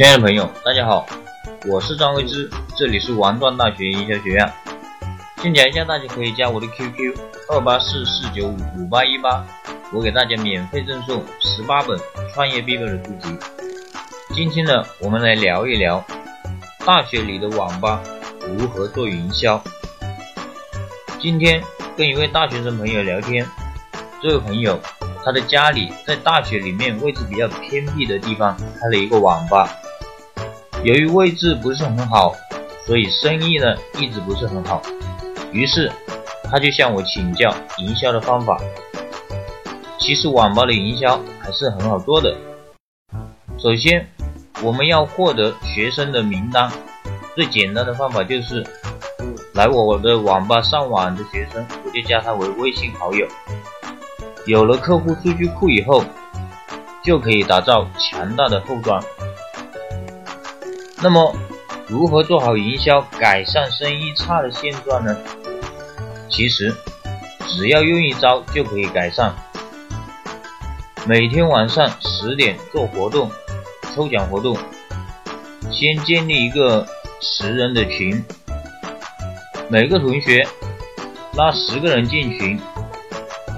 亲爱的朋友，大家好，我是张维之，这里是王段大学营销学院。先讲一下，大家可以加我的 QQ 二八四四九五五八一八，我给大家免费赠送十八本创业必备的书籍。今天呢，我们来聊一聊大学里的网吧如何做营销。今天跟一位大学生朋友聊天，这位朋友他的家里在大学里面位置比较偏僻的地方开了一个网吧。由于位置不是很好，所以生意呢一直不是很好。于是他就向我请教营销的方法。其实网吧的营销还是很好做的。首先，我们要获得学生的名单，最简单的方法就是来我的网吧上网的学生，我就加他为微信好友。有了客户数据库以后，就可以打造强大的后端。那么，如何做好营销，改善生意差的现状呢？其实，只要用一招就可以改善。每天晚上十点做活动，抽奖活动，先建立一个十人的群，每个同学拉十个人进群，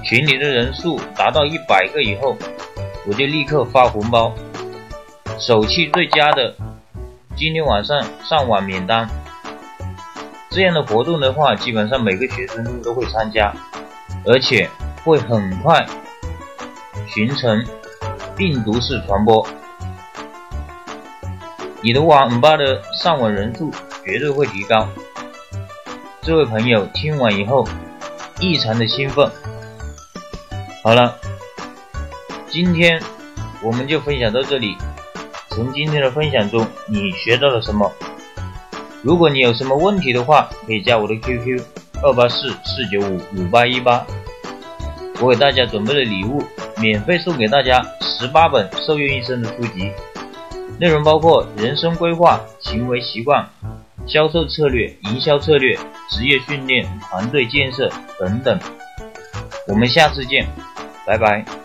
群里的人数达到一百个以后，我就立刻发红包，手气最佳的。今天晚上上网免单，这样的活动的话，基本上每个学生都会参加，而且会很快形成病毒式传播，你的网吧的上网人数绝对会提高。这位朋友听完以后异常的兴奋。好了，今天我们就分享到这里。从今天的分享中，你学到了什么？如果你有什么问题的话，可以加我的 QQ 二八四四九五五八一八，我给大家准备了礼物，免费送给大家十八本受用一生的书籍，内容包括人生规划、行为习惯、销售策略、营销策略、职业训练、团队建设等等。我们下次见，拜拜。